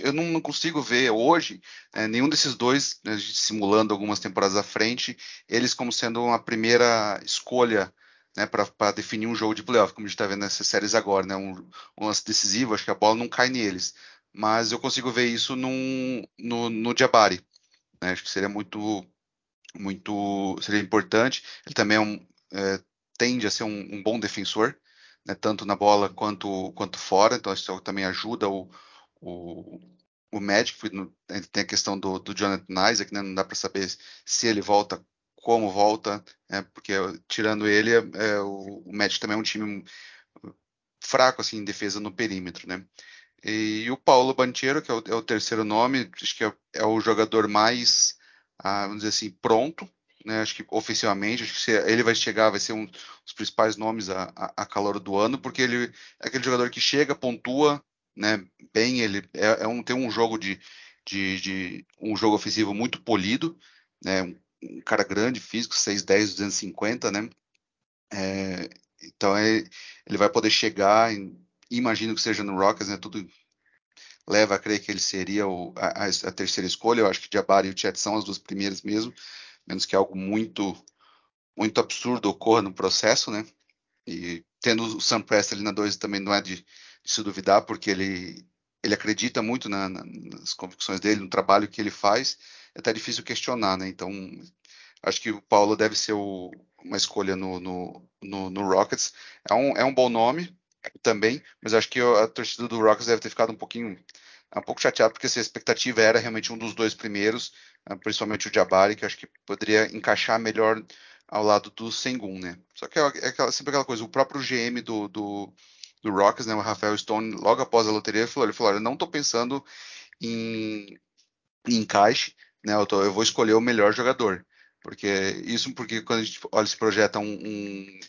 eu não consigo ver hoje é, nenhum desses dois, né, simulando algumas temporadas à frente, eles como sendo uma primeira escolha né, para definir um jogo de playoff, como a gente está vendo nessas séries agora, né, um, um lance decisivo, acho que a bola não cai neles, mas eu consigo ver isso num, no, no Jabari, né, acho que seria muito, muito, seria importante, ele também é um, é, tende a ser um, um bom defensor, né, tanto na bola quanto, quanto fora, então isso também ajuda o, o, o Magic, tem a questão do, do Jonathan Isaac, né, não dá para saber se ele volta, como volta, né, porque tirando ele, é, é, o, o também é um time fraco assim, em defesa no perímetro. Né. E, e o Paulo Banchero, que é o, é o, terceiro nome, acho que é, é o jogador mais, ah, vamos dizer assim, pronto né? Acho que ofensivamente, acho que ele vai chegar, vai ser um dos principais nomes a, a, a, calor do ano, porque ele é aquele jogador que chega, pontua, né? Bem, ele é, é um, tem um jogo de, de, de, um jogo ofensivo muito polido, né? Um, um cara grande, físico, 6'10", 250, né? É, então é, ele vai poder chegar, em, imagino que seja no Rockets, né? Tudo leva a crer que ele seria o, a, a, terceira escolha. Eu acho que Jabari e o Chet são as duas primeiras mesmo menos que algo muito muito absurdo ocorra no processo, né? E tendo o Sam Preston ali na 2 também não é de, de, se duvidar, porque ele, ele acredita muito na, na, nas convicções dele, no trabalho que ele faz. É até difícil questionar, né? Então, acho que o Paulo deve ser o, uma escolha no, no, no, no, Rockets. É um, é um bom nome também, mas acho que a torcida do Rockets deve ter ficado um pouquinho um pouco chateado porque a expectativa era realmente um dos dois primeiros, ah, principalmente o Jabari, que acho que poderia encaixar melhor ao lado do Sengun, né? Só que é, é aquela, sempre aquela coisa, o próprio GM do, do, do Rockets, né, o Rafael Stone, logo após a loteria, ele falou, ele falou, eu não estou pensando em, em encaixe, né, eu, tô, eu, vou escolher o melhor jogador, porque isso porque quando a gente olha se projeta um, um,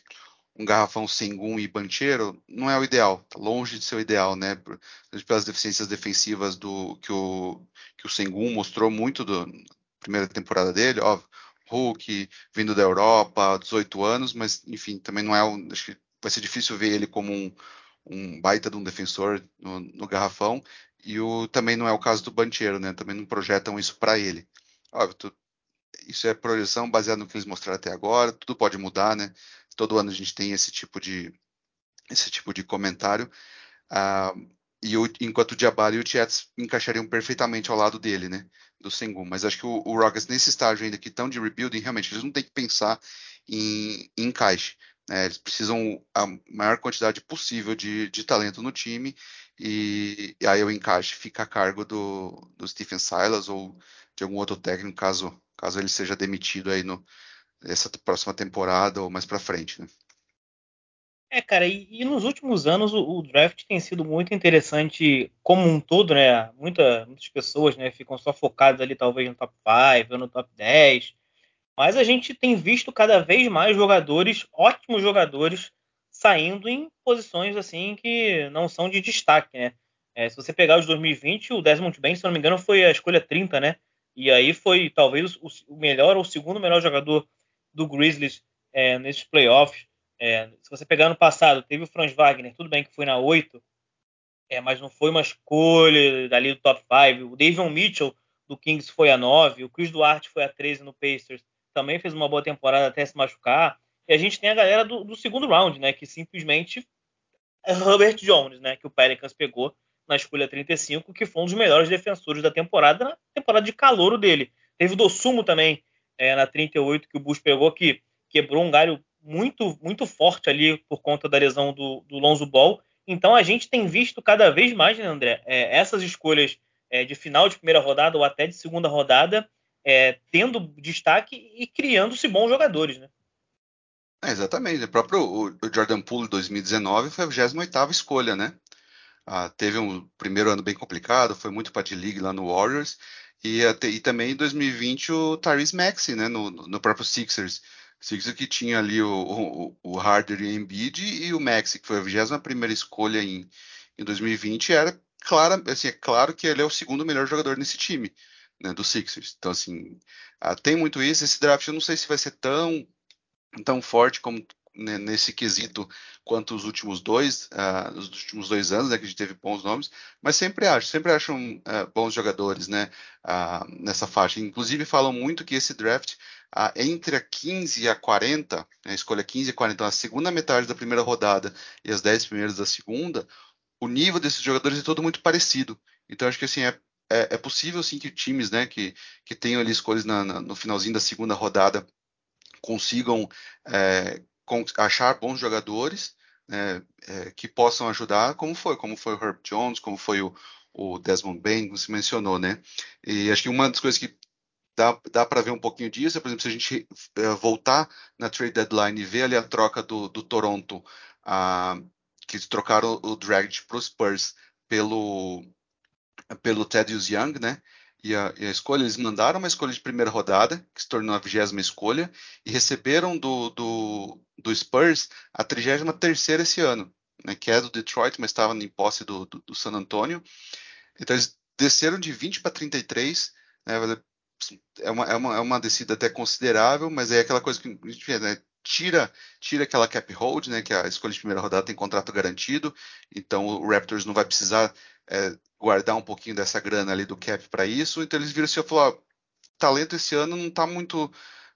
um garrafão Sengun e Banchero, não é o ideal, tá longe de ser o ideal, né, pelas deficiências defensivas do que o, que o Sengun mostrou muito do primeira temporada dele, óbvio, Hulk, vindo da Europa, 18 anos, mas enfim, também não é um, acho que vai ser difícil ver ele como um, um baita de um defensor no, no, garrafão, e o, também não é o caso do Banchero, né? Também não projetam isso para ele. Óbvio, tu, isso é projeção baseada no que eles mostraram até agora, tudo pode mudar, né? Todo ano a gente tem esse tipo de esse tipo de comentário. Uh, e o, enquanto o Jabari e o Jets encaixariam perfeitamente ao lado dele, né? Do Sengun. Mas acho que o, o Rockets, nesse estágio ainda que estão de rebuilding, realmente, eles não têm que pensar em, em encaixe. Né? Eles precisam a maior quantidade possível de, de talento no time e, e, aí o encaixe fica a cargo do, do Stephen Silas ou de algum outro técnico, caso, caso ele seja demitido aí no, essa próxima temporada ou mais para frente, né? É, cara, e, e nos últimos anos o, o, draft tem sido muito interessante como um todo, né? Muita, muitas pessoas né, ficam só focadas ali talvez no top 5 ou no top 10. Mas a gente tem visto cada vez mais jogadores, ótimos jogadores, saindo em posições assim que não são de destaque, né? É, se você pegar os 2020, o Desmond Bain, se não me engano, foi a escolha 30, né? E aí foi talvez o, o melhor ou o segundo melhor jogador do Grizzlies é, nesses playoffs. É, se você pegar no passado, teve o Franz Wagner, tudo bem que foi na 8, é, mas não foi uma escolha dali do top 5. O Davion Mitchell do Kings foi a 9, o Chris Duarte foi a 13 no Pacers, também fez uma boa temporada até se machucar. E a gente tem a galera do, do segundo round, né, que simplesmente é Robert Jones, né, que o Pelicans pegou na escolha 35, que foi um dos melhores defensores da temporada, na temporada de calouro dele. Teve o Dossumo também, é, na 38, que o Bush pegou, que quebrou um galho muito, muito forte ali por conta da lesão do, do Lonzo Ball. Então a gente tem visto cada vez mais, né, André, é, essas escolhas é, de final de primeira rodada ou até de segunda rodada é, tendo destaque e criando-se bons jogadores, né? É, exatamente. O próprio Jordan Poole 2019 foi a 28 escolha, né? Ah, teve um primeiro ano bem complicado, foi muito para a league lá no Warriors. E, e, também em 2020 o Tyrese Maxey, né? No, no próprio Sixers. Sixers que tinha ali o, o, o Harder e o Embiid e o Maxi, que foi a 21 primeira escolha em, em 2020, era claro, assim, é claro que ele é o segundo melhor jogador nesse time, né, do Sixers. Então, assim, ah, tem muito isso. Esse draft eu não sei se vai ser tão, tão forte como né, nesse quesito quanto os últimos dois, uh, os últimos dois anos, né, que a gente teve bons nomes, mas sempre acho, sempre acham uh, bons jogadores, né, uh, nessa faixa. Inclusive falam muito que esse draft entre a 15 e a 40, né, a escolha 15 e 40, então a segunda metade da primeira rodada e as 10 primeiras da segunda, o nível desses jogadores é todo muito parecido. Então acho que assim é, é, é possível sim que times, né, que, que tenham ali escolhas na, na, no finalzinho da segunda rodada consigam é, achar bons jogadores né, é, que possam ajudar, como foi, como foi o Herb Jones, como foi o, o Desmond Bain, como se mencionou, né? E acho que uma das coisas que dá, dá para ver um pouquinho disso, é, por exemplo, se a gente é, voltar na trade deadline e ver ali a troca do, do Toronto, a, que trocaram o Dragic para os Spurs pelo pelo Thaddeus Young, né? e a, e a, escolha, eles mandaram uma escolha de primeira rodada, que se tornou a vigésima escolha, e receberam do, do, do Spurs a 33 terceira esse ano, né, que é do Detroit, mas estava em posse do, do, do, San Antonio. Então eles desceram de 20 para 33, né, é, uma, é, uma, é uma descida até considerável, mas é aquela coisa que vê, né, tira, tira aquela cap hold, né, que a escolha de primeira rodada tem contrato garantido, então o Raptors não vai precisar é, guardar um pouquinho dessa grana ali do cap para isso. Então eles viram assim e falaram: talento esse ano não está muito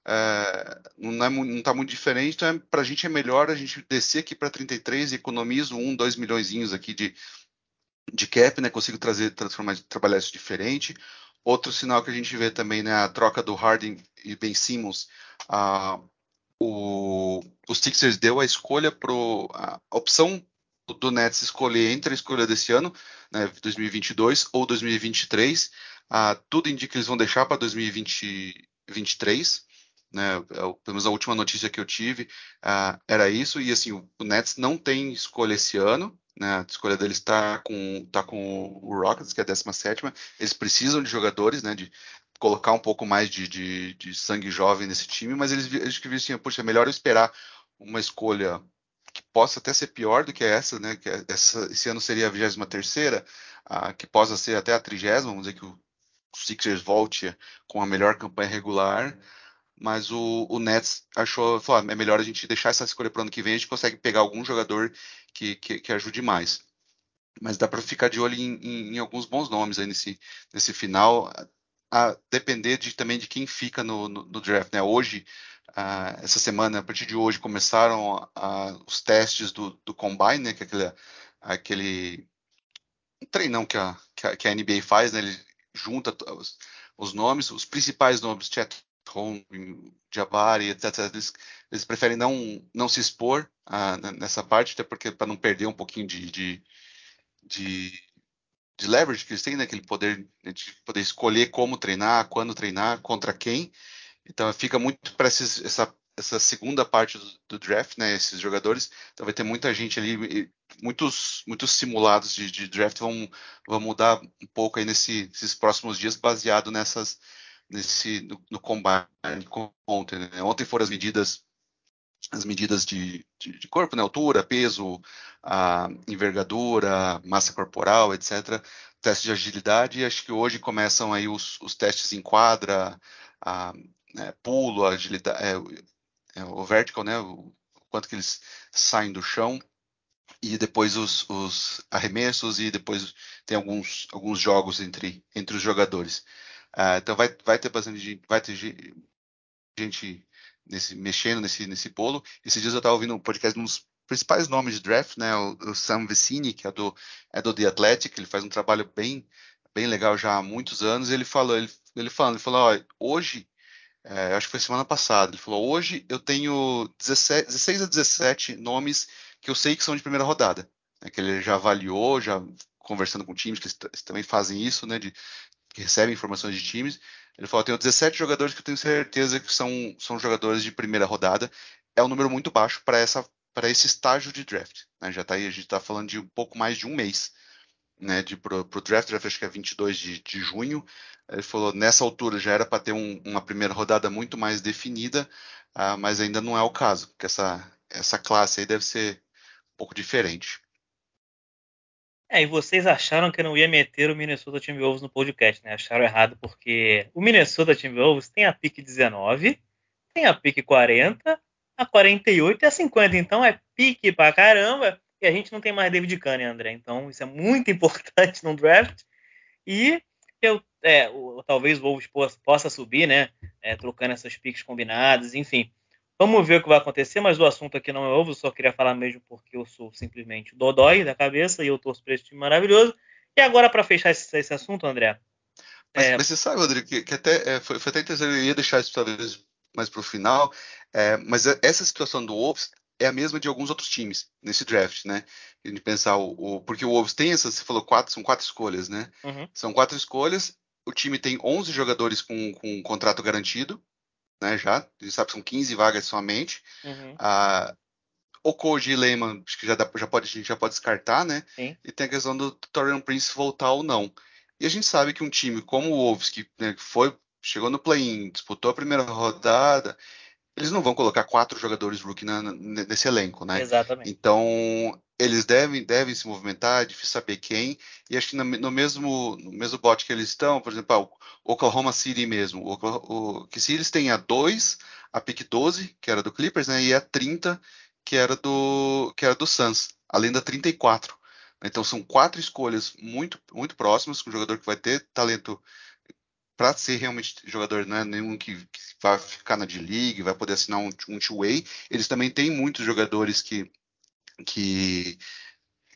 é, não, é, não tá muito diferente, então é, para a gente é melhor a gente descer aqui para 33 e economizo um, dois milhões aqui de, de cap, né? Consigo trazer, transformar, trabalhar isso diferente. Outro sinal que a gente vê também, né? A troca do Harden e Ben Simmons. O, os Sixers deu a escolha pro a opção do Nets escolher entre a escolha desse ano, né, 2022 ou 2023. Ah, tudo indica que eles vão deixar para 2023 né? É pelo menos a última notícia que eu tive uh, era isso. E assim, o, o, Nets não tem escolha esse ano. Né? A escolha deles está com, tá com o Rockets, que é a 17. Eles precisam de jogadores, né? De colocar um pouco mais de, de, de sangue jovem nesse time, mas eles, eles assim, puxa, é melhor eu esperar uma escolha que possa até ser pior do que essa, né? Que é, essa, esse ano seria a 23 terceira, que possa ser até a 30 vamos dizer que o Sixers volte com a melhor campanha regular mas o, o Nets achou, falou, ah, é melhor a gente deixar essa escolha para o ano que vem, a gente consegue pegar algum jogador que, que, que ajude mais. Mas dá para ficar de olho em, em, em, alguns bons nomes aí nesse, nesse final, a, depender de, também de quem fica no, no, no draft. Né? Hoje, uh, essa semana, a partir de hoje, começaram uh, os testes do, do Combine, né? que é aquele, aquele treinão que a, que a, que a NBA faz, né? ele junta os, os nomes, os principais nomes, Chet Home, Jabari, etc. Eles, eles, preferem não, não se expor ah, nessa parte, até porque para não perder um pouquinho de, de, de, de, leverage que eles têm, né? aquele poder de poder escolher como treinar, quando treinar, contra quem. Então fica muito para essa, essa segunda parte do, do, draft, né? Esses jogadores. Então vai ter muita gente ali, muitos, muitos simulados de, de draft vão, vão mudar um pouco aí nesse, nesses próximos dias, baseado nessas nesse no, no combate ontem. Né? Ontem foram as medidas as medidas de, de, de, corpo, né? altura, peso, envergadura, massa corporal, etc. Teste de agilidade. Acho que hoje começam aí os, os testes em quadra, a, né, pulo, agilidade, é, é, o vertical, né? O, quanto que eles saem do chão e depois os, os, arremessos e depois tem alguns, alguns jogos entre, entre os jogadores. Uh, então vai, vai ter bastante vai ter gente nesse, mexendo nesse, nesse bolo. Esses dias eu estava ouvindo um podcast de um dos principais nomes de draft, né? O, o, Sam Vecini, que é do, é do The Athletic, ele faz um trabalho bem, bem legal já há muitos anos. Ele falou, ele, ele falando, ele falou, hoje, é, acho que foi semana passada, ele falou, hoje eu tenho 17, 16 a 17 nomes que eu sei que são de primeira rodada. Né, que ele já avaliou, já conversando com times que eles também fazem isso, né? De que recebem informações de times. Ele falou: tenho 17 jogadores que eu tenho certeza que são, são jogadores de primeira rodada. É um número muito baixo para essa para esse estágio de draft. Né? Já tá aí, a gente está falando de um pouco mais de um mês né, de pro draft, draft acho que é 22 de, de junho. Ele falou nessa altura já era para ter um, uma primeira rodada muito mais definida, uh, mas ainda não é o caso, porque essa, essa classe aí deve ser um pouco diferente. É, e vocês acharam que eu não ia meter o Minnesota Timberwolves no podcast, né? Acharam errado porque o Minnesota Timberwolves tem a pique 19, tem a pique 40, a 48 e a 50. Então é pique pra caramba. E a gente não tem mais David Kahn, André? Então isso é muito importante no draft. E eu, é, talvez o Wolves possa subir, né? É, trocando essas piques combinadas, enfim. Vamos ver o que vai acontecer, mas o assunto aqui não é ovo, só queria falar mesmo porque eu sou simplesmente dodói da cabeça e eu torço para esse time maravilhoso. E agora, para fechar esse, esse, assunto, André. Mas, é... mas, você sabe, Rodrigo, que, que até é, foi, foi, até interessante, eu ia deixar isso talvez mais para o final, é, mas essa situação do Wolves é a mesma de alguns outros times nesse draft, né? De pensar o, o porque o Wolves tem essas, você falou quatro, são quatro escolhas, né? Uhum. São quatro escolhas. O time tem 11 jogadores com, com um contrato garantido, né, já. A gente sabe que são 15 vagas somente. Uhum. Ah, o Koji Lehman, acho que já, dá, já pode, a gente já pode descartar, né? Sim. E tem a questão do Torian Prince voltar ou não. E a gente sabe que um time como o Wolves, que né, foi, chegou no play-in, disputou a primeira rodada, eles não vão colocar quatro jogadores rookie na, nesse elenco, né? Exatamente. Então, eles devem, devem se movimentar, é difícil saber quem, e acho que no, no mesmo, no mesmo bote que eles estão, por exemplo, o Oklahoma City mesmo, o, o, que se eles têm a 2, a pick 12, que era do Clippers, né, e a 30, que era do, que era do Suns, além da 34. Então, são quatro escolhas muito, muito próximas, com um jogador que vai ter talento para ser realmente jogador, não é nenhum que, que vai ficar na D-League, vai poder assinar um, um two-way. Eles também têm muitos jogadores que, que,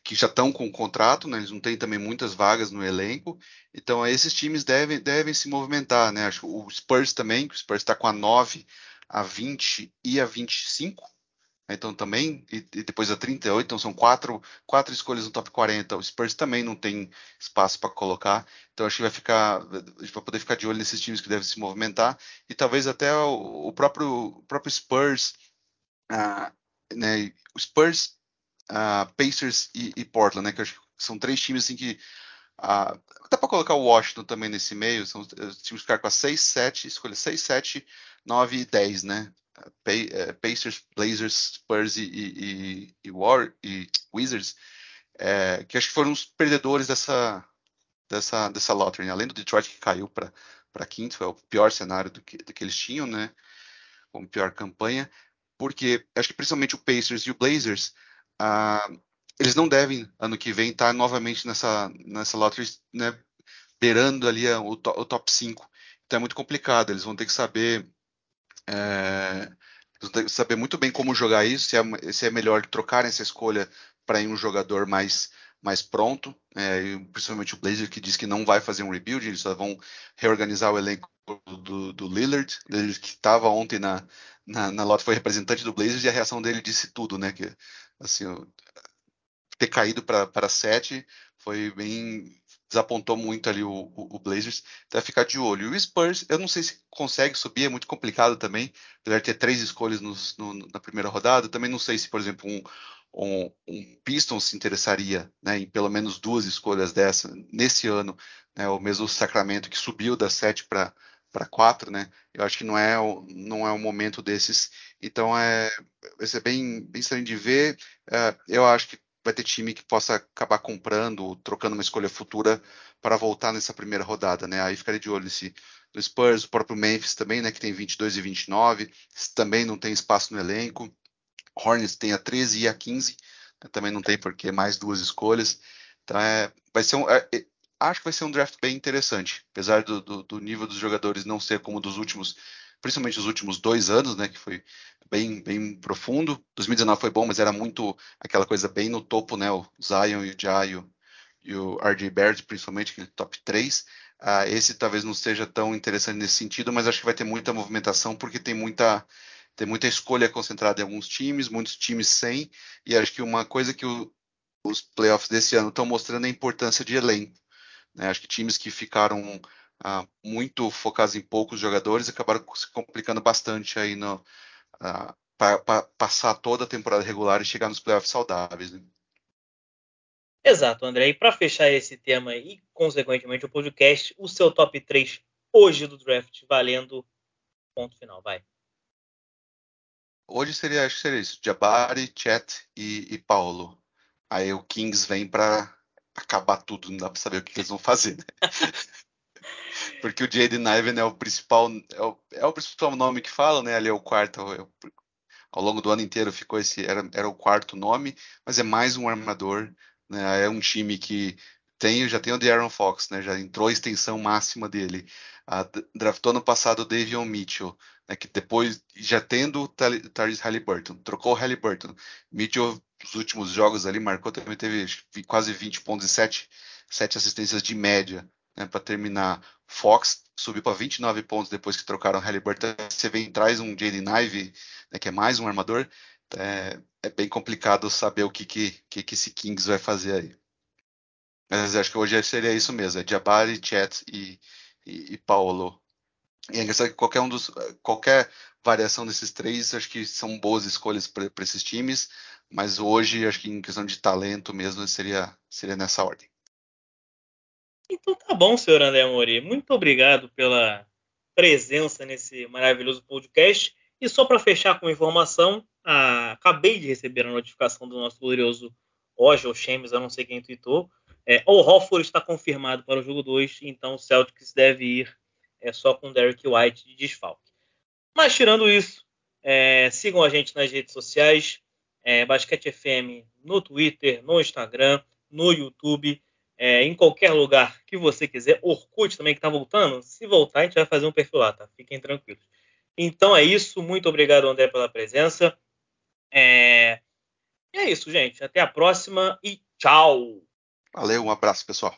que já estão com contrato, né? eles não têm também muitas vagas no elenco. Então, esses times devem, devem se movimentar. Né? Acho que o Spurs também, o Spurs está com a 9, a 20 e a 25. Então também, e, e, depois a 38, então são quatro, quatro escolhas no top 40. O Spurs também não tem espaço para colocar. Então acho que vai ficar, a gente vai poder ficar de olho nesses times que devem se movimentar. E talvez até o, o próprio, o próprio Spurs, uh, né, o Spurs, uh, Pacers e, e, Portland, né, que acho que são três times assim que. Uh, dá para colocar o Washington também nesse meio, são os times que ficaram com a 6, 7, escolha 6, 7, 9 e 10, né? É, Pacers, Blazers, Spurs e, e, e, War, e Wizards, é, que acho que foram os perdedores dessa, dessa, dessa lottery. Né? Além do Detroit que caiu para quinto, foi o pior cenário do que, do que eles tinham, né? Como pior campanha, porque acho que principalmente o Pacers e o Blazers, ah, eles não devem ano que vem estar novamente nessa, nessa lottery, né? Beirando ali o, o top 5. Então é muito complicado, eles vão ter que saber é, saber muito bem como jogar isso, se é, se é melhor trocar essa escolha para ir um jogador mais, mais pronto, é, principalmente o Blazer que diz que não vai fazer um rebuild, eles só vão reorganizar o elenco do, do Lillard, Lillard que estava ontem na, na, na lota, foi representante do Blazers e a reação dele disse tudo, né, que assim, ter caído para 7 foi bem desapontou muito ali o, o, o Blazers, então vai ficar de olho. E o Spurs, eu não sei se consegue subir, é muito complicado também, apesar de ter três escolhas no, na primeira rodada, também não sei se, por exemplo, um, um, um Pistons se interessaria né, em pelo menos duas escolhas dessa nesse ano, né, o mesmo Sacramento que subiu das sete para para quatro, né? Eu acho que não é não é o momento desses. Então é vai ser bem, bem estranho de ver. É, eu acho que vai ter time que possa acabar comprando, trocando uma escolha futura para voltar nessa primeira rodada, né? Aí ficaria de olho nesse do Spurs, o próprio Memphis também, né, que tem 22 e 29, também não tem espaço no elenco. Hornets tem a 13 e a 15, né, também não tem porque mais duas escolhas. Então é, vai ser um, é, é, acho que vai ser um draft bem interessante, apesar do, do, do nível dos jogadores não ser como dos últimos principalmente os últimos dois anos, né, que foi bem, bem profundo. 2019 foi bom, mas era muito aquela coisa bem no topo, né, o Zion e o Jaio e o RJ Barrett, principalmente, aquele top 3. Uh, ah, esse talvez não seja tão interessante nesse sentido, mas acho que vai ter muita movimentação, porque tem muita, tem muita escolha concentrada em alguns times, muitos times sem, e acho que uma coisa que o, os playoffs desse ano estão mostrando é a importância de elenco. Né? Acho que times que ficaram ah, muito focados em poucos jogadores, acabaram se complicando bastante aí no ah, para passar toda a temporada regular e chegar nos playoffs saudáveis. Né? Exato, André. E para fechar esse tema e, consequentemente, o podcast, o seu top 3 hoje do draft, valendo ponto final, vai. Hoje seria, acho que seria isso, Jabari, Chet e, e Paulo. Aí o Kings vem para acabar tudo, não dá para saber o que, que eles vão fazer. Né? Porque o Jaden Ivan é o principal, é o, é o, principal nome que fala, né? Ali é o quarto, é ao longo do ano inteiro ficou esse, era, era o quarto nome, mas é mais um armador, né? É um time que tem, já tem o De'Aaron Fox, né? Já entrou a extensão máxima dele. A, draftou no passado o Davion Mitchell, né? Que depois, já tendo o Tyrese Halliburton, trocou o Halliburton. Mitchell, nos últimos jogos ali, marcou também, teve quase 20 pontos e 7, 7 assistências de média né, para terminar. Fox subiu para 29 pontos depois que trocaram Halliburton. Você vem traz um Jaden Ive, né, que é mais um armador. É, é, bem complicado saber o que, que, que, esse Kings vai fazer aí. Mas acho que hoje seria isso mesmo: é Jabari, Chet e, e, e Paulo. E é engraçado que qualquer um dos. qualquer variação desses três, acho que são boas escolhas para esses times, mas hoje, acho que em questão de talento mesmo, seria, seria nessa ordem. Então tá bom, senhor André Mori. Muito obrigado pela presença nesse maravilhoso podcast. E só para fechar com informação, ah, acabei de receber a notificação do nosso glorioso ou Chemes, eu não sei quem tweetou. É, o Hofford está confirmado para o jogo 2, então o Celtics deve ir é, só com Derek White de desfalque. Mas tirando isso, é, sigam a gente nas redes sociais, é, Basquete FM no Twitter, no Instagram, no YouTube. É, em qualquer lugar que você quiser. Orkut também que está voltando. Se voltar, a gente vai fazer um perfil lá, tá? Fiquem tranquilos. Então é isso. Muito obrigado, André, pela presença. É, é isso, gente. Até a próxima e tchau. Valeu, um abraço, pessoal.